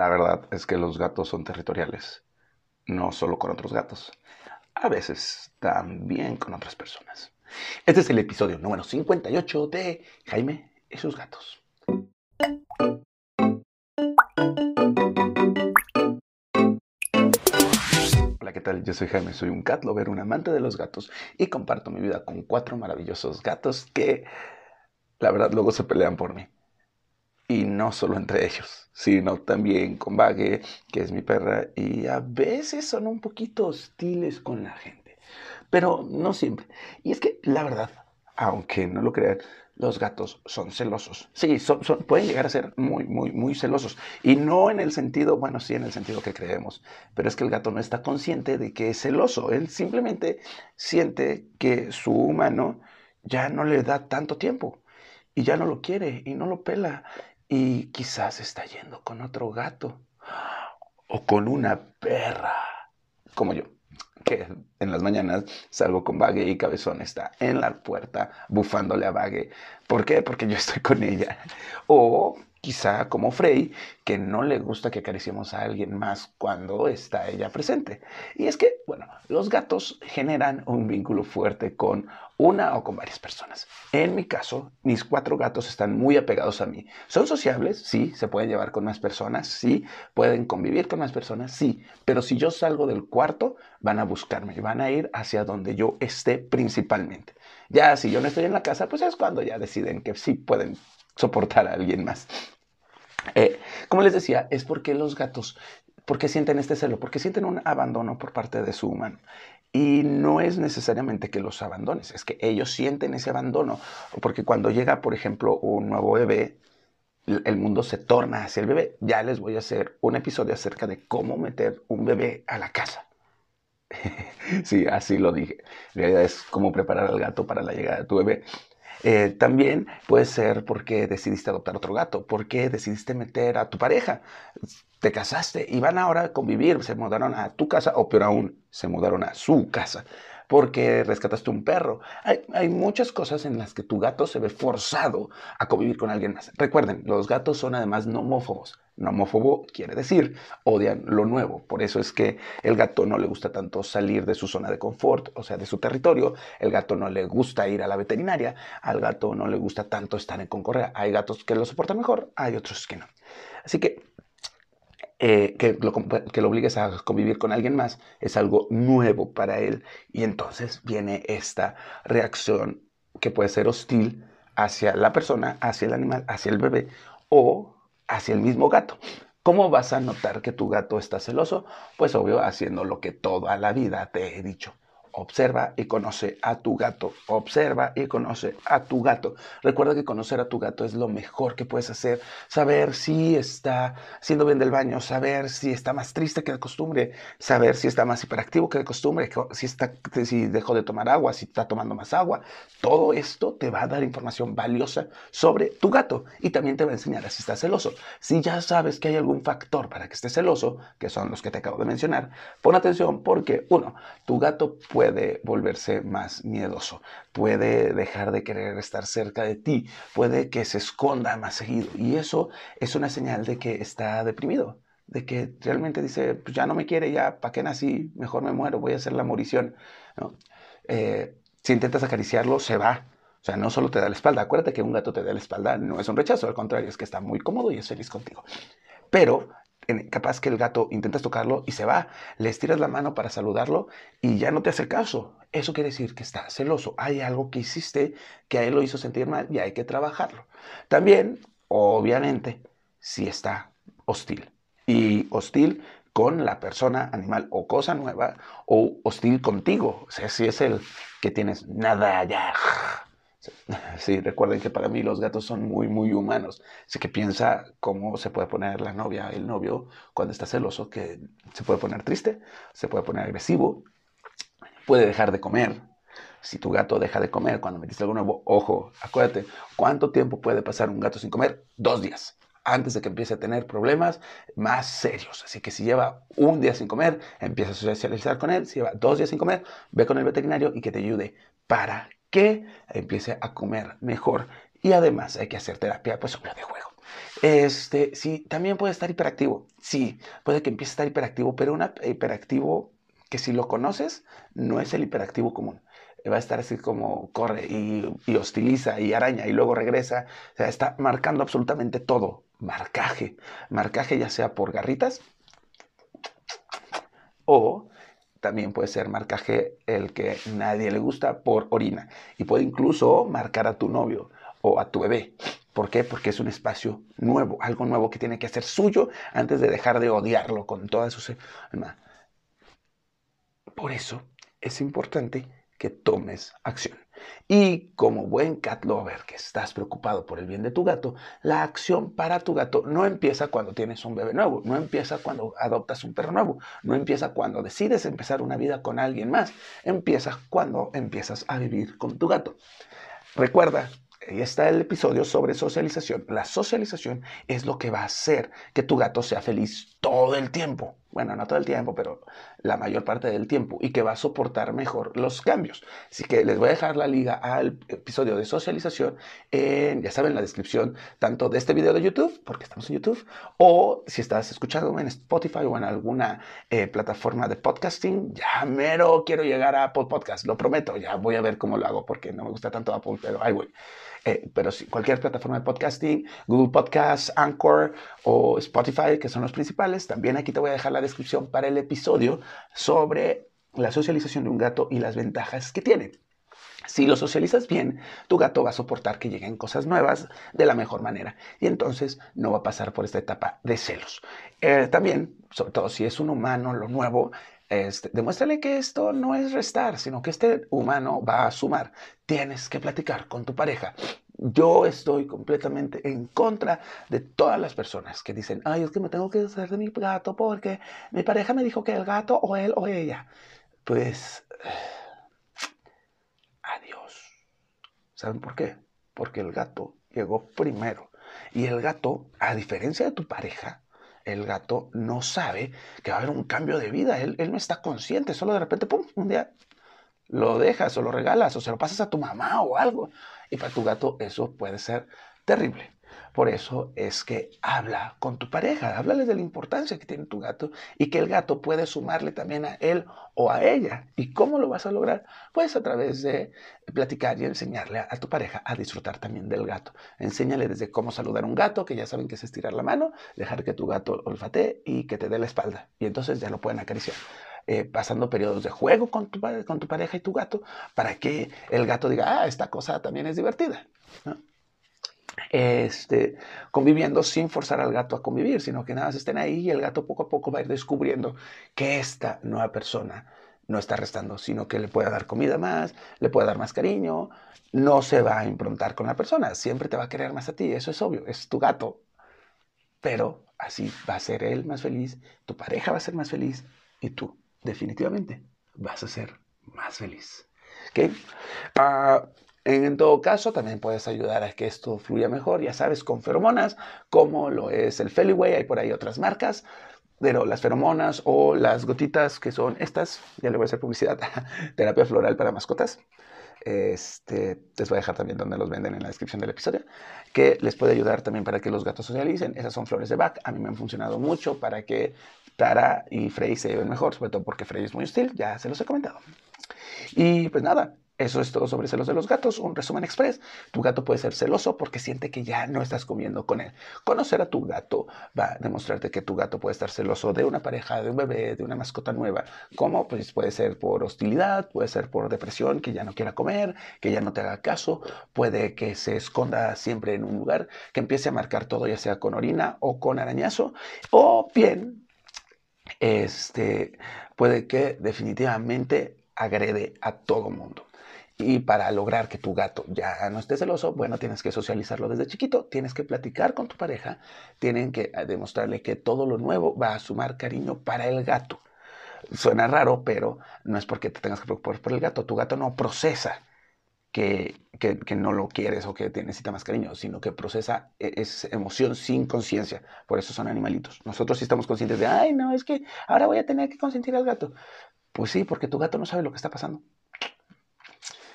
La verdad es que los gatos son territoriales, no solo con otros gatos, a veces también con otras personas. Este es el episodio número 58 de Jaime y sus gatos. Hola, ¿qué tal? Yo soy Jaime, soy un cat lover, un amante de los gatos y comparto mi vida con cuatro maravillosos gatos que, la verdad, luego se pelean por mí. Y no solo entre ellos, sino también con Vague, que es mi perra, y a veces son un poquito hostiles con la gente, pero no siempre. Y es que la verdad, aunque no lo crean, los gatos son celosos. Sí, son, pueden llegar a ser muy, muy, muy celosos. Y no en el sentido, bueno, sí en el sentido que creemos, pero es que el gato no está consciente de que es celoso. Él simplemente siente que su humano ya no le da tanto tiempo y ya no lo quiere y no lo pela y quizás está yendo con otro gato o con una perra, como yo, que en las mañanas salgo con Vague y Cabezón está en la puerta bufándole a Vague. ¿Por qué? Porque yo estoy con ella. O quizá como Frey, que no le gusta que acariciemos a alguien más cuando está ella presente. Y es que, bueno, los gatos generan un vínculo fuerte con una o con varias personas. En mi caso, mis cuatro gatos están muy apegados a mí. Son sociables, sí, se pueden llevar con más personas, sí, pueden convivir con más personas, sí, pero si yo salgo del cuarto, van a buscarme, van a ir hacia donde yo esté principalmente. Ya si yo no estoy en la casa, pues es cuando ya deciden que sí pueden soportar a alguien más. Eh, como les decía, es porque los gatos, porque sienten este celo, porque sienten un abandono por parte de su humano. Y no es necesariamente que los abandones, es que ellos sienten ese abandono, porque cuando llega, por ejemplo, un nuevo bebé, el mundo se torna hacia el bebé. Ya les voy a hacer un episodio acerca de cómo meter un bebé a la casa. sí, así lo dije. En realidad es cómo preparar al gato para la llegada de tu bebé. Eh, también puede ser porque decidiste adoptar otro gato, porque decidiste meter a tu pareja, te casaste y van ahora a convivir, se mudaron a tu casa o peor aún, se mudaron a su casa porque rescataste un perro. Hay, muchas cosas en las que tu gato se ve forzado a convivir con alguien más. Recuerden, los gatos son además nomófobos. Nomófobo quiere decir odian lo nuevo. Por eso es que el gato no le gusta tanto salir de su zona de confort, o sea, de su territorio. El gato no le gusta ir a la veterinaria. Al gato no le gusta tanto estar en concorrea. Hay gatos que lo soportan mejor, hay otros que no. Así que eh, que, lo, que lo obligues a convivir con alguien más es algo nuevo para él. Y entonces viene esta reacción que puede ser hostil hacia la persona, hacia el animal, hacia el bebé o hacia el mismo gato. ¿Cómo vas a notar que tu gato está celoso? Pues obvio, haciendo lo que toda la vida te he dicho. Observa y conoce a tu gato. Observa y conoce a tu gato. Recuerda que conocer a tu gato es lo mejor que puedes hacer. Saber si está haciendo bien del baño, saber si está más triste que de costumbre, saber si está más hiperactivo que de costumbre, si, está, si dejó de tomar agua, si está tomando más agua. Todo esto te va a dar información valiosa sobre tu gato y también te va a enseñar si está celoso. Si ya sabes que hay algún factor para que esté celoso, que son los que te acabo de mencionar, pon atención porque, uno, tu gato puede puede volverse más miedoso, puede dejar de querer estar cerca de ti, puede que se esconda más seguido. Y eso es una señal de que está deprimido, de que realmente dice, pues ya no me quiere, ya, ¿para qué nací? Mejor me muero, voy a hacer la morición. Eh, si intentas acariciarlo, se va. O sea, no solo te da la espalda. Acuérdate que un gato te da la espalda, no es un rechazo, al contrario, es que está muy cómodo y es feliz contigo. Pero capaz que el gato intentas tocarlo y se va, le estiras la mano para saludarlo y ya no te hace caso. Eso quiere decir que está celoso. Hay algo que hiciste que a él lo hizo sentir mal y hay que trabajarlo. También, obviamente, si está hostil. Y hostil con la persona, animal o cosa nueva, o hostil contigo. O sea, si es el que tienes nada allá Sí, recuerden que para mí los gatos son muy, muy humanos. Así que piensa cómo se puede poner la novia, el novio, cuando está celoso, que se puede poner triste, se puede poner agresivo, puede dejar de comer. Si tu gato deja de comer cuando metiste algo nuevo, ojo, acuérdate, ¿cuánto tiempo puede pasar un gato sin comer? Dos días antes de que empiece a tener problemas más serios. Así que si lleva un día sin comer, empieza a socializar con él. Si lleva dos días sin comer, ve con el veterinario y que te ayude para que empiece a comer mejor. Y además hay que hacer terapia, pues, de juego. Este, sí, también puede estar hiperactivo. Sí, puede que empiece a estar hiperactivo, pero un hiperactivo que si lo conoces, no es el hiperactivo común. Va a estar así como corre y, y hostiliza y araña y luego regresa. O sea, está marcando absolutamente todo. Marcaje. Marcaje ya sea por garritas o también puede ser marcaje el que nadie le gusta por orina. Y puede incluso marcar a tu novio o a tu bebé. ¿Por qué? Porque es un espacio nuevo, algo nuevo que tiene que ser suyo antes de dejar de odiarlo con toda su... Por eso es importante que tomes acción. Y como buen cat lover que estás preocupado por el bien de tu gato, la acción para tu gato no empieza cuando tienes un bebé nuevo, no empieza cuando adoptas un perro nuevo, no empieza cuando decides empezar una vida con alguien más, empieza cuando empiezas a vivir con tu gato. Recuerda ahí está el episodio sobre socialización. La socialización es lo que va a hacer que tu gato sea feliz todo el tiempo. Bueno, no todo el tiempo, pero la mayor parte del tiempo y que va a soportar mejor los cambios. Así que les voy a dejar la liga al episodio de socialización en, ya saben, la descripción tanto de este video de YouTube, porque estamos en YouTube, o si estás escuchando en Spotify o en alguna eh, plataforma de podcasting, ya mero quiero llegar a Apple Podcast, lo prometo, ya voy a ver cómo lo hago porque no me gusta tanto Apple, pero ahí voy. Eh, pero sí, cualquier plataforma de podcasting, Google Podcasts, Anchor o Spotify, que son los principales, también aquí te voy a dejar la descripción para el episodio sobre la socialización de un gato y las ventajas que tiene. Si lo socializas bien, tu gato va a soportar que lleguen cosas nuevas de la mejor manera y entonces no va a pasar por esta etapa de celos. Eh, también, sobre todo si es un humano, lo nuevo, este, demuéstrale que esto no es restar, sino que este humano va a sumar. Tienes que platicar con tu pareja. Yo estoy completamente en contra de todas las personas que dicen, ay, es que me tengo que hacer de mi gato porque mi pareja me dijo que el gato o él o ella. Pues, adiós. ¿Saben por qué? Porque el gato llegó primero. Y el gato, a diferencia de tu pareja, el gato no sabe que va a haber un cambio de vida. Él, no está consciente. Solo de repente, pum, un día lo dejas o lo regalas o se lo pasas a tu mamá o algo. Y para tu gato eso puede ser terrible. Por eso es que habla con tu pareja, háblale de la importancia que tiene tu gato y que el gato puede sumarle también a él o a ella. ¿Y cómo lo vas a lograr? Pues a través de platicar y enseñarle a, tu pareja a disfrutar también del gato. Enséñale desde cómo saludar a un gato, que ya saben que es estirar la mano, dejar que tu gato olfatee y que te dé la espalda. Y entonces ya lo pueden acariciar. Eh, pasando periodos de juego con tu, con tu pareja y tu gato para que el gato diga, ah, esta cosa también es divertida. este, conviviendo sin forzar al gato a convivir, sino que nada más estén ahí y el gato poco a poco va a ir descubriendo que esta nueva persona no está restando, sino que le puede dar comida más, le puede dar más cariño, no se va a improntar con la persona, siempre te va a querer más a ti, eso es obvio, es tu gato, pero así va a ser él más feliz, tu pareja va a ser más feliz y tú definitivamente vas a ser más feliz. Uh, en todo caso, también puedes ayudar a que esto fluya mejor, ya sabes, con feromonas, como lo es el Feliway, hay por ahí otras marcas, pero las feromonas o las gotitas que son estas, ya le voy a hacer publicidad, terapia floral para mascotas. Este, les voy a dejar también donde los venden en la descripción del episodio, que les puede ayudar también para que los gatos socialicen. Esas son flores de Bach, a mí me han funcionado mucho para que Tara y Frey se lleven mejor, sobre todo porque Frey es muy hostil, ya se los he comentado. Y pues nada, eso es todo sobre celos de los gatos. Un resumen express. Tu gato puede ser celoso porque siente que ya no estás comiendo con él. Conocer a tu gato va a demostrarte que tu gato puede estar celoso de una pareja, de un bebé, de una mascota nueva. ¿Cómo? Pues puede ser por hostilidad, puede ser por depresión, que ya no quiera comer, que ya no te haga caso. Puede que se esconda siempre en un lugar, que empiece a marcar todo, ya sea con orina o con arañazo. O bien, este, puede que definitivamente agrede a todo mundo. Y para lograr que tu gato ya no esté celoso, bueno, tienes que socializarlo desde chiquito, tienes que platicar con tu pareja, tienen que eh, demostrarle que todo lo nuevo va a sumar cariño para el gato. Suena raro, pero no es porque te tengas que preocupar por el gato. Tu gato no procesa que, que, no lo quieres o que necesita más cariño, sino que procesa e, es emoción sin conciencia. Por eso son animalitos. Nosotros sí estamos conscientes de, ay, no, es que ahora voy a tener que consentir al gato. Pues sí, porque tu gato no sabe lo que está pasando.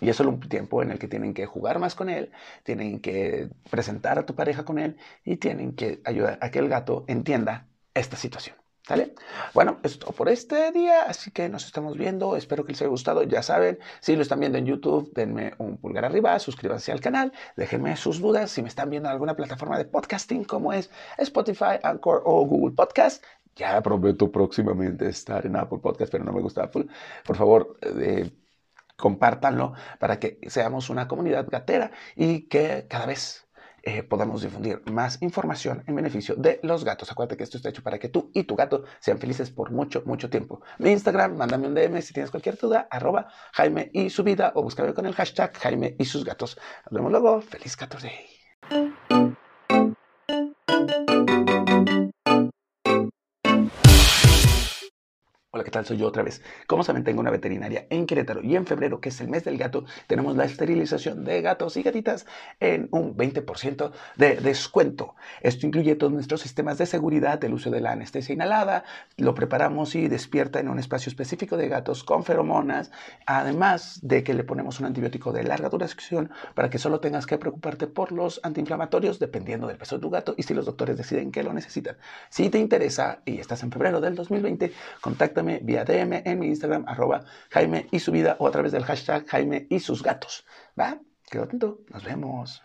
Y es solo un tiempo en el que tienen que jugar más con él, tienen que presentar a tu pareja con él y tienen que ayudar a que el gato entienda esta situación. ¿Sale? Bueno, esto por este día, así que nos estamos viendo. Espero que les haya gustado. Ya saben, si lo están viendo en YouTube, denme un pulgar arriba, suscríbanse al canal, déjenme sus dudas. Si me están viendo en alguna plataforma de podcasting como es Spotify, Anchor o Google Podcast, ya prometo próximamente estar en Apple Podcast, pero no me gusta Apple. Por favor, eh, compártanlo para que seamos una comunidad gatera y que cada vez eh, podamos difundir más información en beneficio de los gatos. Acuérdate que esto está hecho para que tú y tu gato sean felices por mucho, mucho tiempo. Mi Instagram, mándame un DM si tienes cualquier duda, arroba Jaime y su vida o búscame con el hashtag Jaime y sus gatos. Nos vemos luego. Feliz Gato Day. Hola, ¿qué tal? Soy yo otra vez. Como saben, tengo una veterinaria en Querétaro y en febrero, que es el mes del gato, tenemos la esterilización de gatos y gatitas en un 20% de descuento. Esto incluye todos nuestros sistemas de seguridad, el uso de la anestesia inhalada, lo preparamos y despierta en un espacio específico de gatos con feromonas, además de que le ponemos un antibiótico de larga duración para que solo tengas que preocuparte por los antiinflamatorios dependiendo del peso de tu gato y si los doctores deciden que lo necesitan. Si te interesa y estás en febrero del 2020, contacta vía DM en mi Instagram, arroba Jaime y su vida, o a través del hashtag Jaime y sus gatos. ¿Va? Quedo atento. Nos vemos.